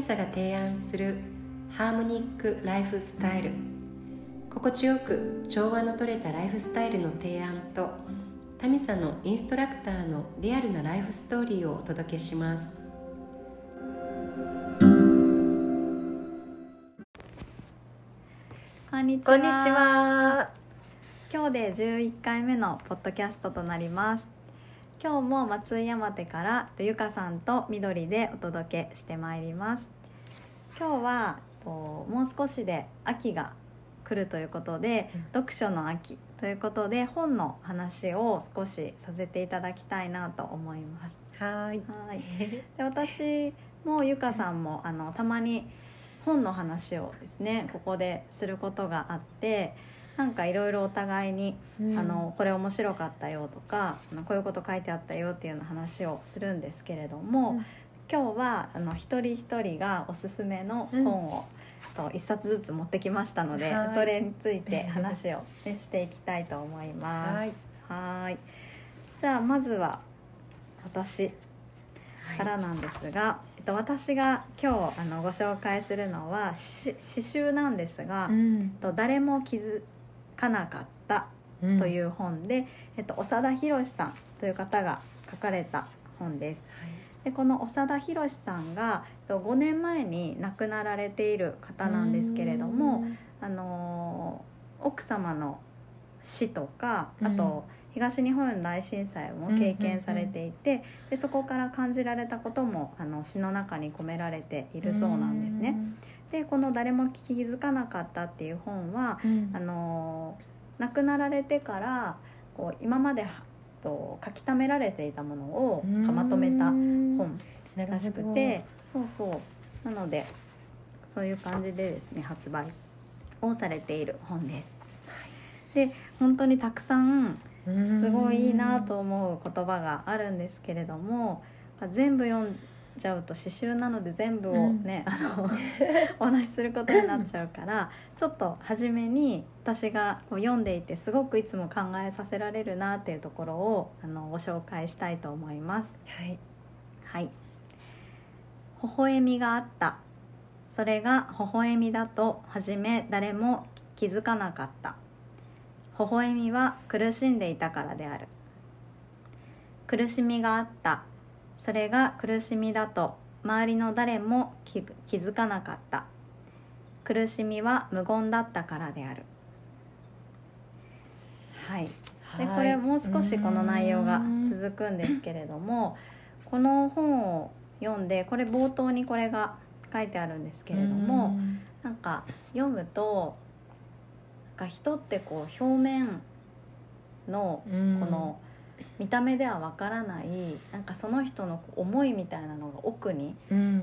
ミサが提案するハーモニックライフスタイル心地よく調和のとれたライフスタイルの提案とタミサのインストラクターのリアルなライフストーリーをお届けしますこんにちはこんにちは今日で11回目のポッドキャストとなります今日も松井山手からゆかさんと緑でお届けしてまいります。今日はともう少しで秋が来るということで、うん。読書の秋ということで本の話を少しさせていただきたいなと思います。はい。はい。で私もゆかさんもあのたまに本の話をですねここですることがあってなんかいろいろお互いに、あのこれ面白かったよとかこういうこと書いてあったよっていうような話をするんですけれども、うん。今日はあの一人一人がおすすめの本を、と一冊ずつ持ってきましたので、はい。それについて話を、ね、していきたいと思います。はい。はい。じゃあまずは私からなんですが、えっと、私が今日あのご紹介するのは詩詩集なんですが、うん。と誰も気づかなかったというう本で、えっと、長田博さんという方が書かれた本です。でこの長田博さんがえっと5年前に亡くなられている方なんですけれども、あのー奥様の死とかあと、東日本大震災も経験されていて、でそこから感じられたこともあの詩の中に込められているそうなんですね。でこの「誰も気づかなかった」っていう本はうん。あの亡くなられてからこう今までと書き溜められていたものをまとめた本らしくてそうそう。なのでそういう感じでですね発売をされている本です。で本当にたくさんすごいいいなと思う言葉があるんですけれども全部読んじゃうと詩集なので全部をね、あの お話しすることになっちゃうからちょっと初めに私が読んでいてすごくいつも考えさせられるなっていうところをあのご紹介したいと思います。はいはい。微笑みがあった。それが微笑みだと初め誰も気づかなかった。微笑みは苦しんでいたからである。苦しみがあった。それが苦しみだと周りの誰も気気づかなかった。苦しみは無言だったからである。はい。でこれもう少しこの内容が続くんですけれどもこの本を読んでこれ冒頭にこれが書いてあるんですけれどもなんか読むとなんか人ってこう表面のここの見た目ではわからないなんかその人の思いみたいなのが奥に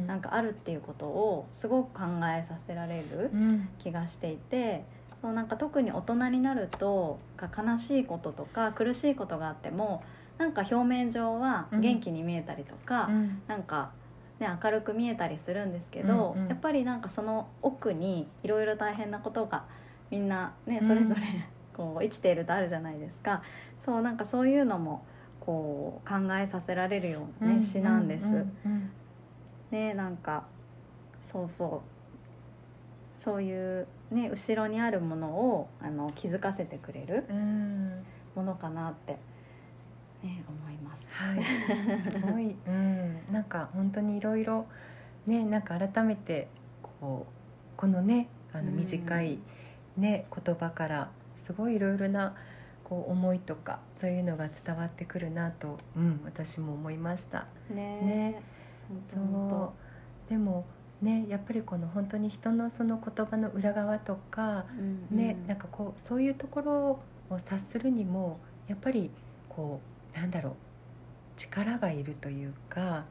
なんかあるっていうことをすごく考えさせられる気がしていてそうなんか特に大人になるとか悲しいこととか苦しいことがあってもなんか表面上は元気に見えたりとか、なんか、ね、明るく見えたりするんですけど、うんうん。やっぱりなんかその奥にいろいろ大変なことがみんなねうん。それぞれこう生きているとあるじゃないですか。そうなんかそういうのもこう考えさせられるような、ね詩なんです。ねなんかそうそう。そういうね後ろにあるものをあの気づかせてくれるものかなって、ね、思います。はい、すごい、うん、なんか本当にいろいろね、なんか改めてこうこのね、あのうん。短いね、言葉からすごいいろいろなこう思いとかそういうのが伝わってくるなと、うん、私も思いました。ね。ね。そう、でもね、やっぱりこの本当に人のその言葉の裏側とか、当うん。ね、なんかこうそういうところを察するにもやっぱりこうなんだろう力がいるというか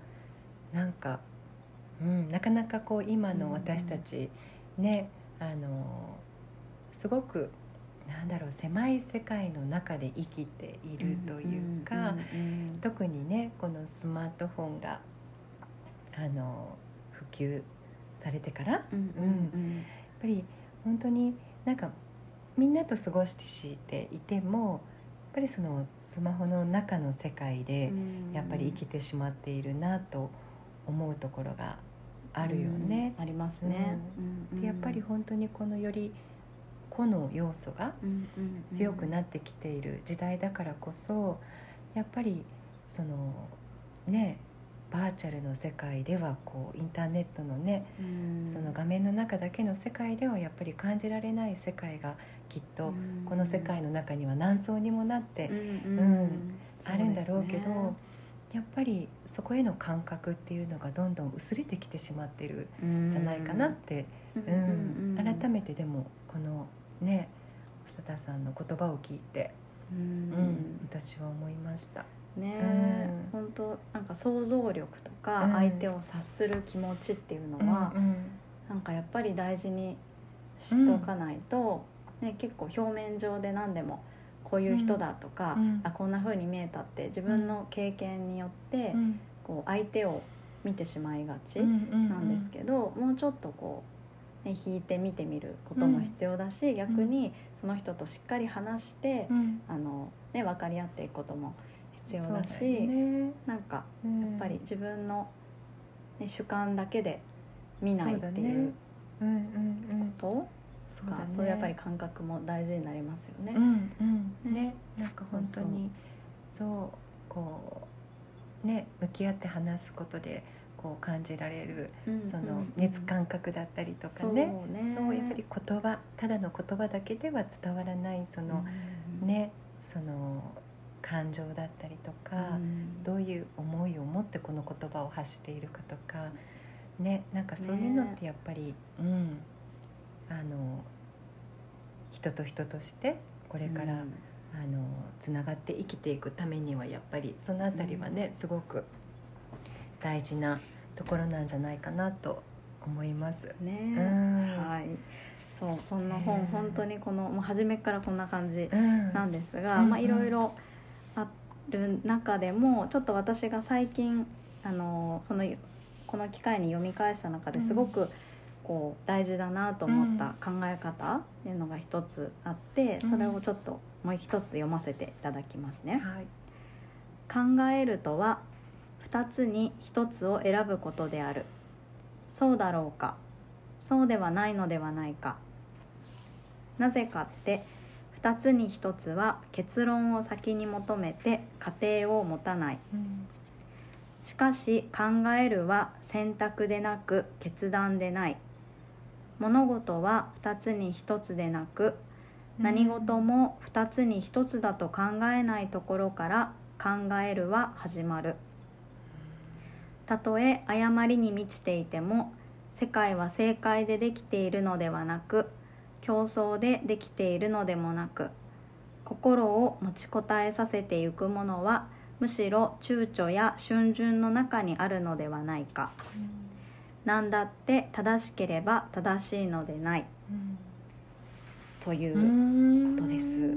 なんか、うん、なかなかこう今の私たち、ねあのすごくなんだろう狭い世界の中で生きているというか、うんうんうん特にねこのスマートフォンがあの普及されてからやっうんうん。ぱり本当になんかみんなと過ごしていてもやっぱりそのスマホの中の世界でうんやっぱり生きてしまっているなと思うところがあるよね。ありますね。でやっぱり本当にこのより個の要素が強くなってきている時代だからこそやっぱりそのねバーチャルの世界ではこうインターネットのね、その画面の中だけの世界ではやっぱり感じられない世界がきっとこの世界の中には何層にもなって、うんあるんだろうけど、やっぱりそこへの感覚っていうのがどんどん薄れてきてしまってるんじゃないかなって、うん。改めてでもこのね長田さんの言葉を聞いて、うん。私は思いました。ね、うん、本当なんか想像力とか相手を察する気持ちっていうのは、うん、なんかやっぱり大事にしとかないと、ね、結構表面上で何でもこういう人だとか、うん、あこんな風に見えたって自分の経験によって、こう相手を見てしまいがちなんですけど、もうちょっとこう、ね、引いて見てみることも必要だし、逆にその人としっかり話して、あのね、分かり合っていくことも必要だしだ、ね、なんかやっぱり自分の、ね、主観だけで見ないっていうことそうだ、ね、そういうやっぱり感覚も大事になりますよね。うんうん、ね。なんか本当にそうこうね向き合って話すことでこう感じられる、その熱感覚だったりとかね。そう、ね、やっぱり言葉ただの言葉だけでは伝わらないその、うん、ねその感情だったりとか、うん、どういう思いを持ってこの言葉を発しているかとかねなんかそういうのってやっぱり、ね、うん。あの人と人としてこれから、うん、あのつながって生きていくためにはやっぱりその辺りはね、うん、すごく大事なところなんじゃないかなと思います。ね、うん、はい。そうこの本、本当にこのもう初めからこんな感じなんですが、まあいろいろある中でもちょっと私が最近あのそのこの機会に読み返した中ですごくこう大事だなと思った考え方っていうのが一つあってそれをちょっともう一つ読ませていただきますね。はい、考えるとは2つに1つを選ぶことである。そうだろうか。そうではないのではないか。なぜかって2つに1つは結論を先に求めて過程を持たない、うん、しかし考えるは選択でなく決断でない。物事は2つに1つでなく何事も2つに1つだと考えないところから考えるは始まるたとえ誤りに満ちていても世界は正解でできているのではなく競争でできているのでもなく心を持ちこたえさせてゆくものはむしろ躊躇や逡巡の中にあるのではないか、うん、何だって正しければ正しいのでない、うん、ということです。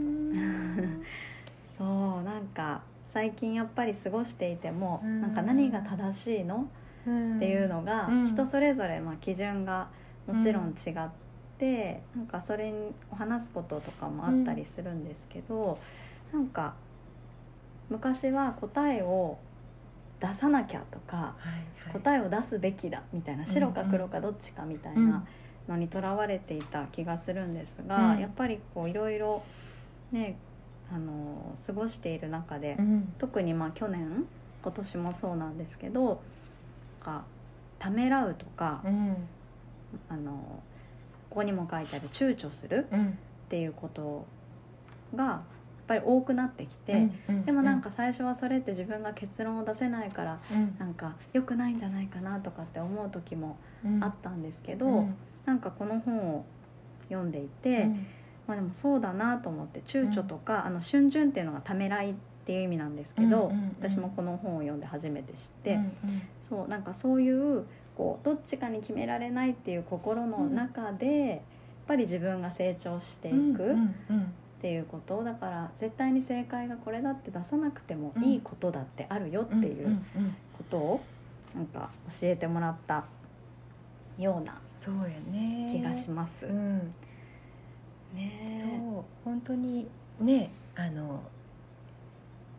そうなんか最近やっぱり過ごしていても、うん、なんか何が正しいの、っていうのが、人それぞれまあ基準がもちろん違って。てなんかそれに話すこととかもあったりするんですけど、うん、なんか昔は答えを出さなきゃとか、はいはい、答えを出すべきだみたいな白か黒かどっちかみたいなのにとらわれていた気がするんですが、うん、やっぱりこういろいろねあの過ごしている中で、うん、特にまあ去年今年もそうなんですけどかためらうとか、うん、あのここにも書いてある躊躇するっていうことがやっぱり多くなってきて、でもなんか最初はそれって自分が結論を出せないから、なんか良くないんじゃないかなとかって思う時もあったんですけど、うなんかこの本を読んでいて、まあ、でもそうだなと思って躊躇とか、あの逡巡っていうのがためらいっていう意味なんですけど、私もこの本を読んで初めて知って、そうなんかそういうこうどっちかに決められないっていう心の中で、やっぱり自分が成長していくっていうことだから絶対に正解がこれだって出さなくてもいいことだってあるよっていうことをなんか教えてもらったような気がします。そううん、ね。そう本当にねあの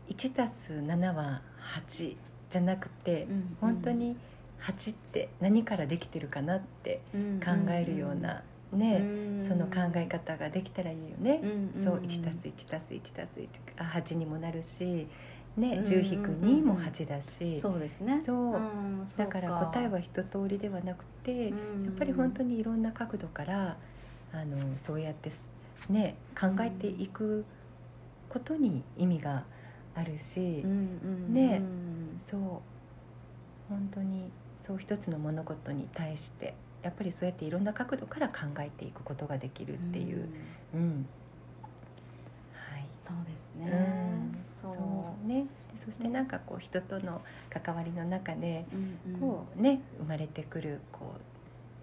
1たす7は8じゃなくて、うん、本当に蜂って何からできてるかなって考えるような、ね、その考え方ができたらいいよね。そう 1+1+1+1 あ8にもなるし、ね、10引く2も8だし、そうですね。そう、だから答えは一通りではなくて、やっぱり本当にいろんな角度からあのそうやってね考えていくことに意味があるし、ねそう。本当にそう一つの物事に対してやっぱりそうやっていろんな角度から考えていくことができるっていう、うん、うん、はい、そうですね。うん、そう。ね。そしてなんかこう人との関わりの中で、こうね生まれてくるこう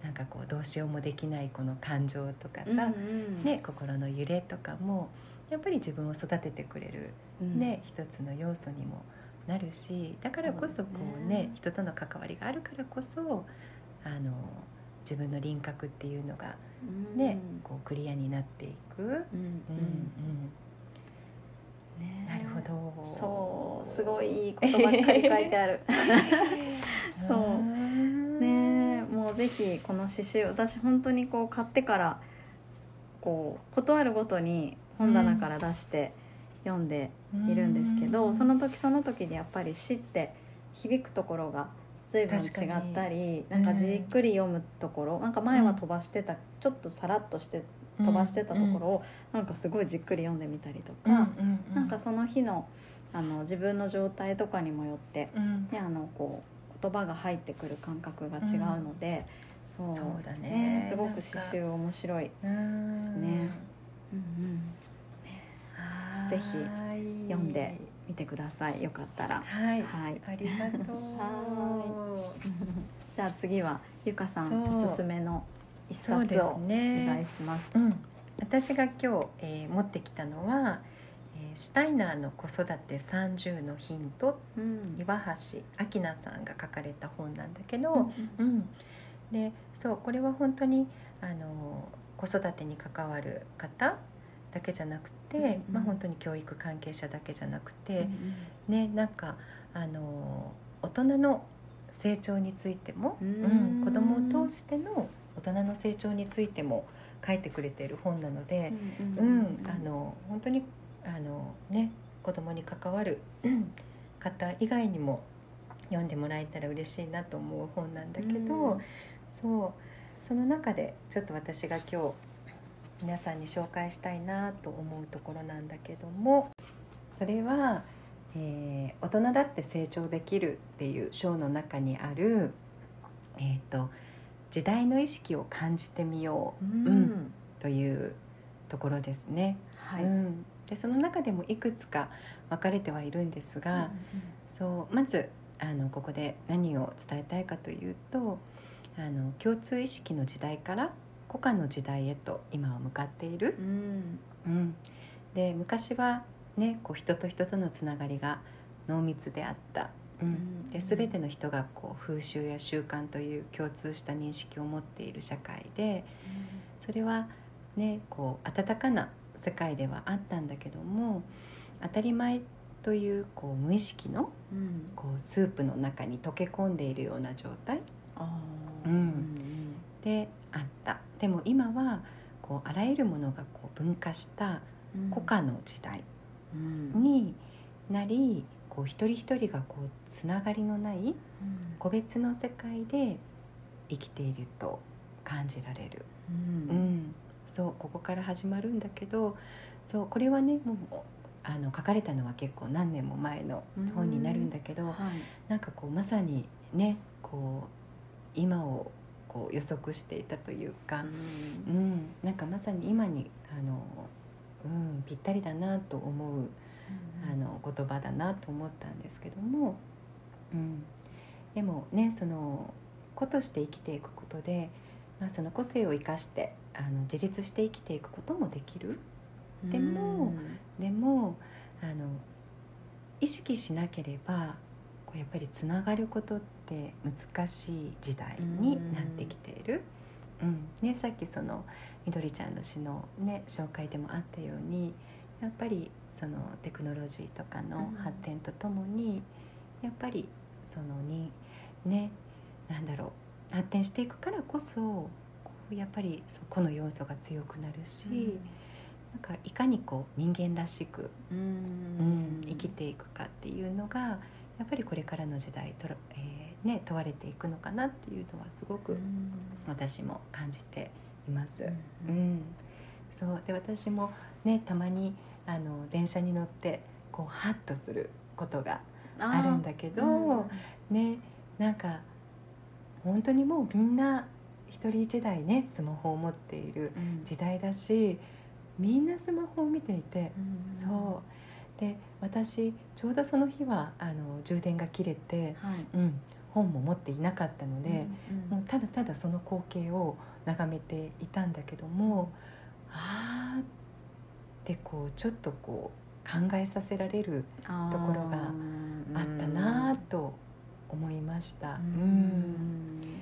なんかこうどうしようもできないこの感情とかさ、うんうん、ね、心の揺れとかもやっぱり自分を育ててくれる、ね、一つの要素にもなるしだからこそこうね、ね、人との関わりがあるからこそあの自分の輪郭っていうのがね、うん、こうクリアになっていく。うんうん。ね、なるほど。そうすごいいいことばっかり書いてある。そうぜひこの刺繍私本当にこう買ってからこう断るごとに本棚から出して読んでいるんですけど、その時その時でやっぱり詩って響くところが随分違ったりなんかじっくり読むところ、なんか前は飛ばしてた、ちょっとさらっとして飛ばしてたところを、なんかすごいじっくり読んでみたりとか、うなんかその日のあの自分の状態とかにもよって、ね、あのこう言葉が入ってくる感覚が違うので、そう。そうだね、ね、すごく刺繍面白いですね。うんうんぜひ読んでみてください。よかったら。はい、はい、ありがとう。じゃあ次はゆかさんおすすめの一冊をお願いします、ねうん、私が今日、えー、持ってきたのは、えー、シュタイナーの子育て30のヒント、うん、岩橋明菜さんが書かれた本なんだけど、うん、うん、でそうこれは本当にあの子育てに関わる方だけじゃなくて、うんうん、まあ、本当に教育関係者だけじゃなくて、うんうん、ねなんかあの大人の成長についても、うん、うん、子供を通しての大人の成長についても書いてくれている本なので、うん、うん、あの本当にあのね子供に関わる方以外にも読んでもらえたら嬉しいなと思う本なんだけど、そうその中でちょっと私が今日皆さんに紹介したいなと思うところなんだけどもそれは、えー、大人だって成長できる」っていう章の中にある、えーと「時代の意識を感じてみよう」うん、というところですね。はい、うん、でその中でもいくつか分かれてはいるんですが、うんうん、そうまずあのここで何を伝えたいかというとあの共通意識の時代から古家の時代へと今は向かっている。うん、うん、で昔はねこう人と人とのつながりが濃密であった。うん、で全ての人がこう風習や習慣という共通した認識を持っている社会で、それはねこう温かな世界ではあったんだけども当たり前というこう無意識のこうスープの中に溶け込んでいるような状態、うん、であった。でも今はこうあらゆるものがこう分化した古家の時代になり、こう一人一人がこうつながりのない個別の世界で生きていると感じられる、うん、うん、そうここから始まるんだけどそうこれはねもうあの書かれたのは結構何年も前の本になるんだけど、うん。はい、なんかこうまさにねこう今をこう予測していたというか、うん、うん、なんかまさに今にあの、うん、ぴったりだなと思う、うん、あの言葉だなと思ったんですけども、うん、でもねその子として生きていくことで、まあ、その個性を生かしてあの自立して生きていくこともできる。でも、でもあの意識しなければこうやっぱりつながることって難しい時代になってきている。うんね、さっきそのみどりちゃんの詩の、ね、紹介でもあったようにやっぱりそのテクノロジーとかの発展とともに、やっぱりそのにねなんだろう発展していくからこそこうやっぱりそこの要素が強くなるし、うん、なんかいかにこう人間らしく、うん、うん、生きていくかっていうのがやっぱりこれからの時代と、えーね、問われていくのかなっていうのはすごく私も感じています。うん、うん、そう。で私もねたまにあの電車に乗ってこうハッとすることがあるんだけど、うん、ねなんか本当にもうみんな一人一台ねスマホを持っている時代だし、うん、みんなスマホを見ていて、うん、そう。で私ちょうどその日はあの充電が切れて、はい、うん、本も持っていなかったので、うんうん、もうただただその光景を眺めていたんだけどもああってこうちょっとこう考えさせられるところがあったなと思いました。うん、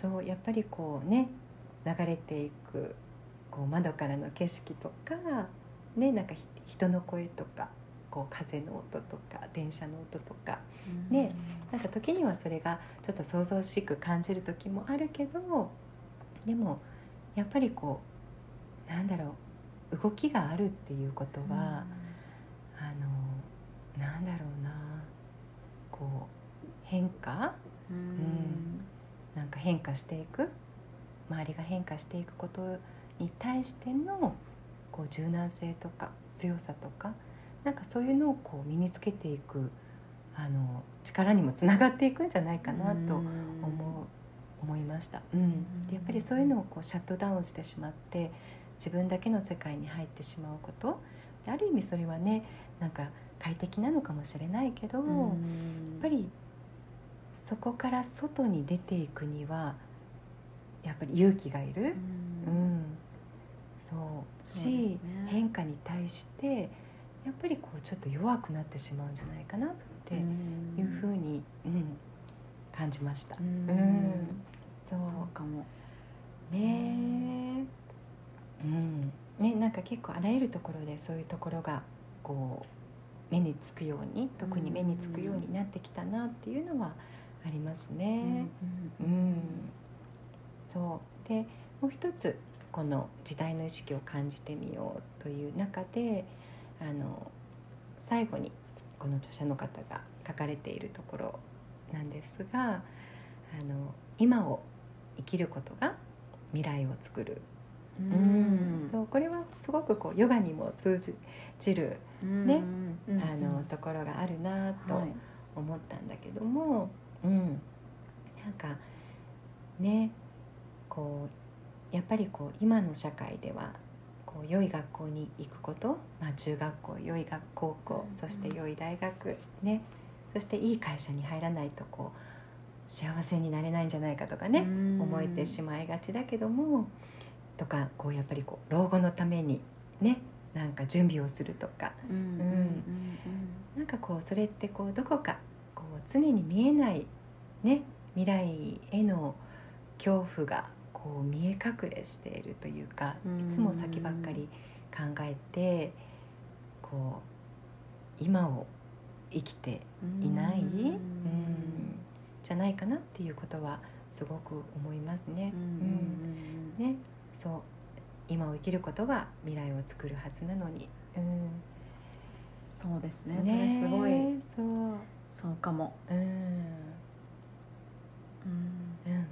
そうやっぱりこうね流れていくこう窓からの景色とか、ね、なんか人の声とかこう風の音とか電車の音とか、ね、なんか時にはそれがちょっと想像しく感じる時もあるけどでもやっぱりこうなんだろう動きがあるっていうことは、あのなんだろうなこう変化、うん、なんか変化していく？周りが変化していくことに対してのこう柔軟性とか強さとかなんかそういうのをこう身につけていくあの力にもつながっていくんじゃないかなと思う思いました。うん、でやっぱりそういうのをこうシャットダウンしてしまって自分だけの世界に入ってしまうこと。ある意味それはねなんか快適なのかもしれないけど、やっぱりそこから外に出ていくにはやっぱり勇気がいる、うん、うん、そう。し、ね、変化に対してやっぱりこうちょっと弱くなってしまうんじゃないかなっていうふうに、うん、感じました。うん、うん、そう。かも。ねうん。ねなんか結構あらゆるところでそういうところがこう目につくように特に目につくようになってきたなっていうのはありますね。うん、うん、そう。でもう一つこの時代の意識を感じてみようという中であの最後にこの著者の方が書かれているところなんですがあの今を生きることが未来を作る。うん、そうこれはすごくこうヨガにも通じるね、あのところがあるなと思ったんだけども、うん、なんかねこうやっぱりこう今の社会ではこう良い学校に行くこと、まあ、中学校良い学高校そして良い大学ね。そしていい会社に入らないとこう幸せになれないんじゃないかとかね思えてしまいがちだけどもとかこうやっぱりこう老後のためにねなんか準備をするとか、うん、うん、なんかこうそれってこうどこかこう常に見えないね未来への恐怖がこう見え隠れしているというかいつも先ばっかり考えてこう今を生きていない、うん、じゃないかなっていうことはすごく思いますね。うん。ねそう。今を生きることが未来を作るはずなのに、うん、そうですね。ね。それすごい。そう。そうかも。うん。うんうんうん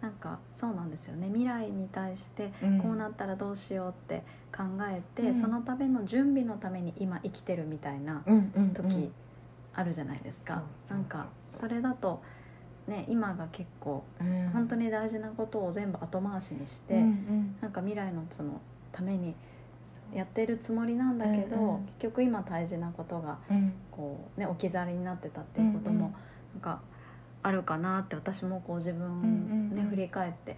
なんかそうなんですよね。未来に対してこうなったらどうしようって考えて、うん、そのための準備のために今生きてるみたいな時あるじゃないですか、うんうん、なんかそれだとね、今が結構、うん、本当に大事なことを全部後回しにして、うんうん、なんか未来のそのためにやってるつもりなんだけど、うんうん、結局今大事なことがこう、ね、置き去りになってたっていうこともなんかあるかなって私もこう自分ね、ね、うん、振り返って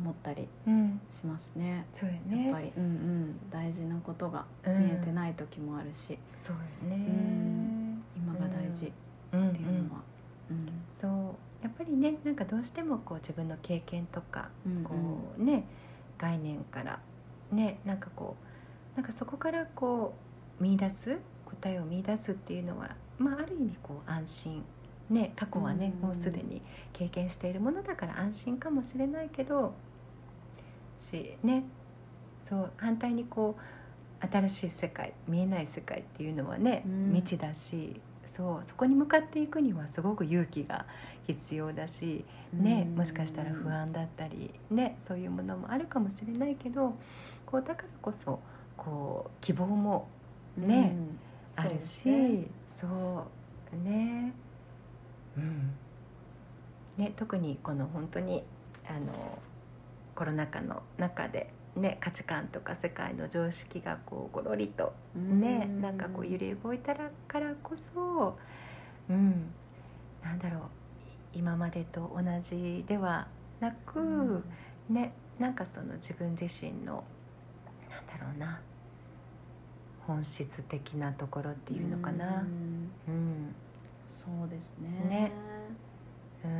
思ったりしますね。そうね。やっぱり、うんうん、大事なことが見えてない時もあるし、そうね、今が大事っていうのは。うん。そう。やっぱりねなんかどうしてもこう自分の経験とか、こうね概念からねなんかこうなんかそこからこう見出す答えを見出すっていうのは、まあ、ある意味こう安心ね、過去はね、うん。もうすでに経験しているものだから安心かもしれないけどしねそう反対にこう新しい世界見えない世界っていうのはね、うん。未知だしそうそこに向かっていくにはすごく勇気が必要だし、ねうん。もしかしたら不安だったり、ね、そういうものもあるかもしれないけどこうだからこそこう希望もねうん。あるしそうね。そうねうん。ね特にこの本当にあのコロナ禍の中で、ね、価値観とか世界の常識がこうごろりとね、うん。なんかこう揺れ動いたらからこそうん。なんだろう今までと同じではなく、うん。ねなんかその自分自身のなんだろうな本質的なところっていうのかな。うん。うん、そうですね。ね。ううん。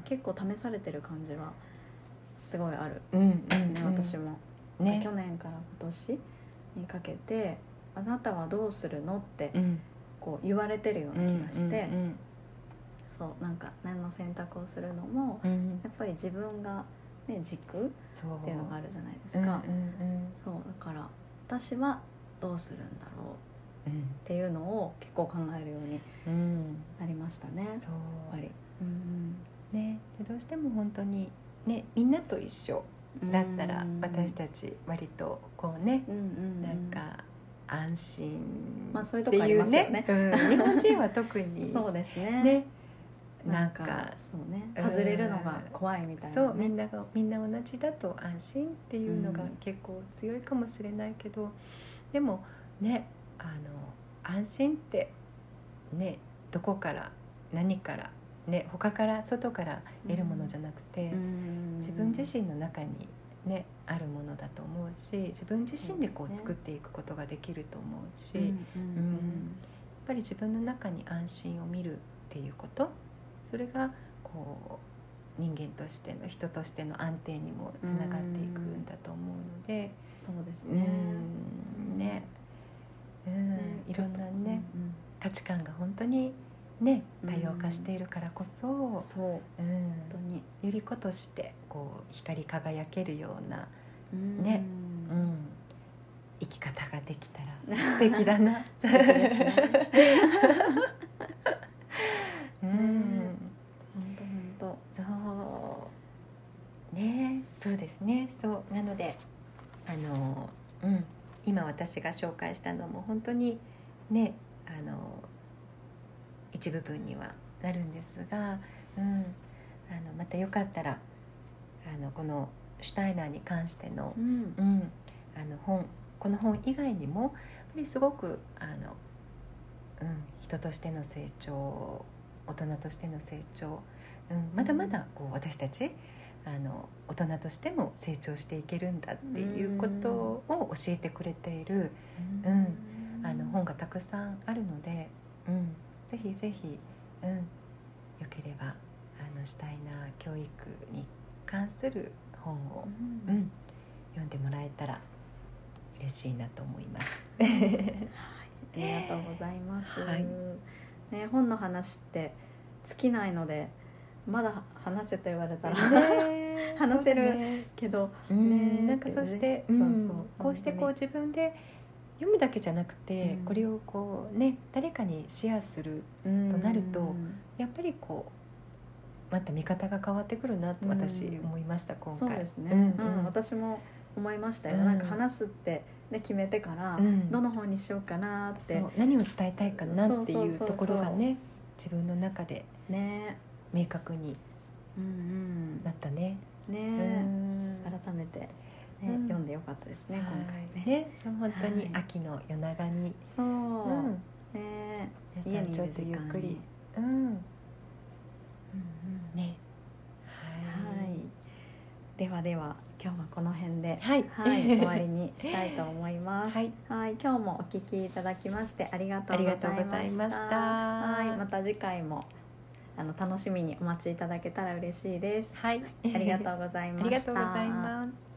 ん結構試されてる感じはすごいある。うん。ですね、うん。私も、ね。去年から今年にかけて「あなたはどうするの?」ってうん。こう言われてるような気がして、うんそうなんか何の選択をするのもうん。うんやっぱり自分が、ね、軸っそう。ていうのがあるじゃないですうんうんか、そうだから私はどうするんだろう。うんっていうのを結構考えるようにうん。うんなりましたね。やっそうぱり。うんね。でどうしても本当にねみんなと一緒うんだったら私たち割とこうねうんうんうん。なんか安心まあそういうとこありますよね。うん。日本人は特に そうですね。ねななんんかかそうね。うん。外れるのが怖いみたいな、ね、そうみんながみんな同じだと安心っていうのがうん。結構強いかもしれないけど、でもねあの安心ってねどこから何からね他から外から得るものじゃなくて、うん。自分自身の中にねあるものだと思うし自分自身でこう作っていくことができると思うし、うん。やっうんぱり自分の中に安心を見るっていうことそれがこう人間としての人としての安定にもつながっていくんだと思うので、そうですうねん。ねうんねいろんなね、うんうん。価値観が本当にね多様化しているからこそ、そう。本うん。当に。より子としてこう光り輝けるような、うん。ね。うん、生き方ができたら 素敵だな。素敵ですねうんね本当本そうねそうですねそうなのであの、うん、今私が紹介したのも本当にねあの一部分にはなるんですが、うん、あのまたよかったらあのこのシュタイナーに関しての当、うん。うん、あの本この本以外にもやっぱりすごくあの、うん、人としての成長大人としての成長、うん、まだまだこう私たちあの大人としても成長していけるんだっていうことを教えてくれている、うん。あの本がたくさんあるので、うん、ぜひぜひ、うん、よければあのしたいな教育に関する本をう、うん。ん、読んでもらえたら嬉しいなと思います。ありがとうございます。はい。ね、本の話って尽きないので、まだ話せと言われたら、ね話せるけど、うんねなんかそして、そうこうしてこう自分で読むだけじゃなくて、うん。これをこうね誰かにシェアするとなるとやっぱりこうまた見方が変わってくるなと私うん。思いました、今回。そうですね。うんうん。私も思いましたよ。うん。なんか話すってね決めてから、うん。どの本にしようかなって。何を伝えたいかなっていうところがね自分の中で。ね、明確にうんなったね。うん、ね、うん。改めてね、うん。読んでよかったですね、今はい。回ね。ねそう本当にはい。秋の夜長に、そう、うん。ね、皆さんちょっとゆっくり、うん。うんうん。ね。はい。ではでは今日はこの辺で、はい。はい、終わりにしたいと思います。はい、はい、今日もお聞きいただきましてありがとうございました。ありがとうございました。はい、また次回もあの楽しみにお待ちいただけたら嬉しいです。はい、ありがとうございました。ありがとうございます。